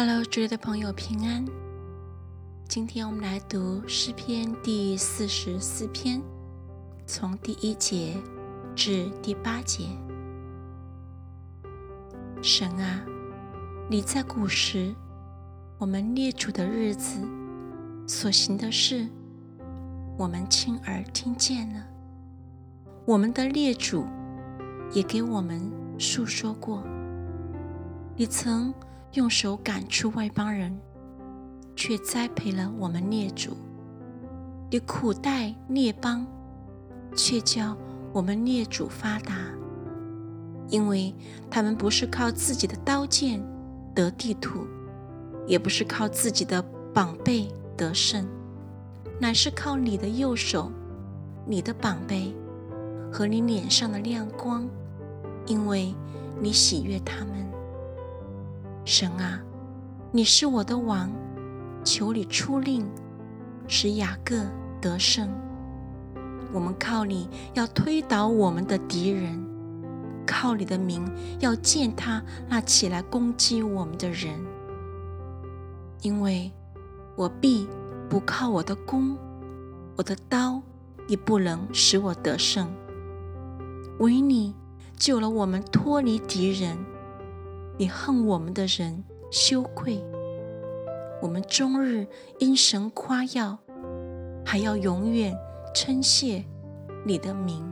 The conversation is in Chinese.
Hello，这里的朋友平安。今天我们来读诗篇第四十四篇，从第一节至第八节。神啊，你在古时，我们列祖的日子所行的事，我们亲耳听见了。我们的列祖也给我们述说过。你曾。用手赶出外邦人，却栽培了我们列祖；你苦待列邦，却叫我们列祖发达。因为他们不是靠自己的刀剑得地土，也不是靠自己的膀背得胜，乃是靠你的右手、你的膀背和你脸上的亮光，因为你喜悦他们。神啊，你是我的王，求你出令，使雅各得胜。我们靠你要推倒我们的敌人，靠你的名要践踏那起来攻击我们的人。因为我必不靠我的弓，我的刀也不能使我得胜。唯你救了我们脱离敌人。你恨我们的人羞愧，我们终日因神夸耀，还要永远称谢你的名。